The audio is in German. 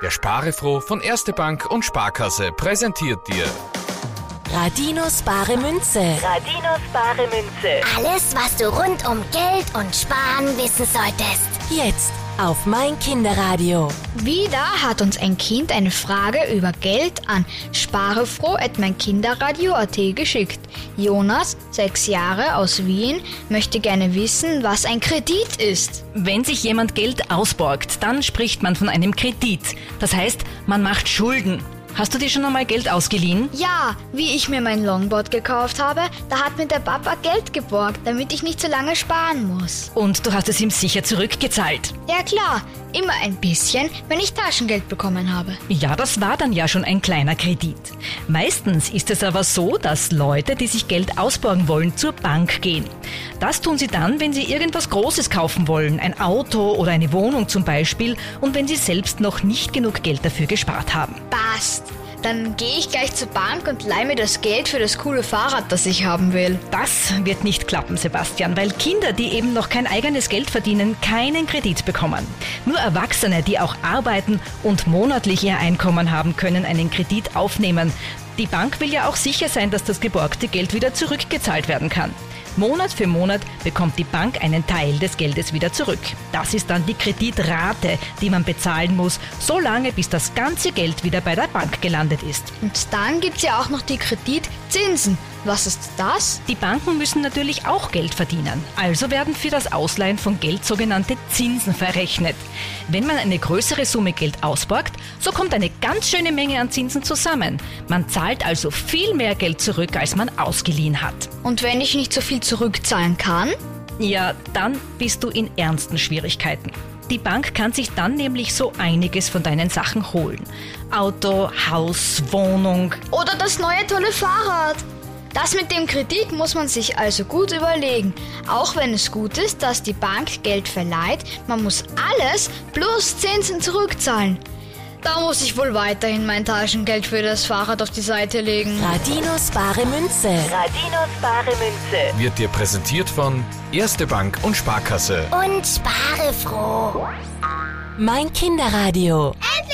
Der Sparefroh von Erste Bank und Sparkasse präsentiert dir Radinos bare Münze. Radinos bare Münze. Alles, was du rund um Geld und Sparen wissen solltest. Jetzt auf mein Kinderradio. Wieder hat uns ein Kind eine Frage über Geld an sparefroh.meinkinderradio.at geschickt. Jonas, sechs Jahre aus Wien, möchte gerne wissen, was ein Kredit ist. Wenn sich jemand Geld ausborgt, dann spricht man von einem Kredit. Das heißt, man macht Schulden. Hast du dir schon einmal Geld ausgeliehen? Ja, wie ich mir mein Longboard gekauft habe, da hat mir der Papa Geld geborgt, damit ich nicht so lange sparen muss. Und du hast es ihm sicher zurückgezahlt. Ja klar, immer ein bisschen, wenn ich Taschengeld bekommen habe. Ja, das war dann ja schon ein kleiner Kredit. Meistens ist es aber so, dass Leute, die sich Geld ausborgen wollen, zur Bank gehen. Das tun sie dann, wenn sie irgendwas Großes kaufen wollen, ein Auto oder eine Wohnung zum Beispiel, und wenn sie selbst noch nicht genug Geld dafür gespart haben. Passt. Dann gehe ich gleich zur Bank und leih mir das Geld für das coole Fahrrad, das ich haben will. Das wird nicht klappen, Sebastian, weil Kinder, die eben noch kein eigenes Geld verdienen, keinen Kredit bekommen. Nur Erwachsene, die auch arbeiten und monatlich ihr Einkommen haben, können einen Kredit aufnehmen. Die Bank will ja auch sicher sein, dass das geborgte Geld wieder zurückgezahlt werden kann. Monat für Monat bekommt die Bank einen Teil des Geldes wieder zurück. Das ist dann die Kreditrate, die man bezahlen muss, so lange bis das ganze Geld wieder bei der Bank gelandet ist. Und dann gibt's ja auch noch die Kreditzinsen. Was ist das? Die Banken müssen natürlich auch Geld verdienen. Also werden für das Ausleihen von Geld sogenannte Zinsen verrechnet. Wenn man eine größere Summe Geld ausborgt, so kommt eine ganz schöne Menge an Zinsen zusammen. Man zahlt also viel mehr Geld zurück, als man ausgeliehen hat. Und wenn ich nicht so viel zurückzahlen kann? Ja, dann bist du in ernsten Schwierigkeiten. Die Bank kann sich dann nämlich so einiges von deinen Sachen holen. Auto, Haus, Wohnung. Oder das neue tolle Fahrrad. Das mit dem Kredit muss man sich also gut überlegen. Auch wenn es gut ist, dass die Bank Geld verleiht, man muss alles plus Zinsen zurückzahlen. Da muss ich wohl weiterhin mein Taschengeld für das Fahrrad auf die Seite legen. Radinos bare Münze. Radinos bare Münze. wird dir präsentiert von Erste Bank und Sparkasse. Und spare froh. Mein Kinderradio. Endlich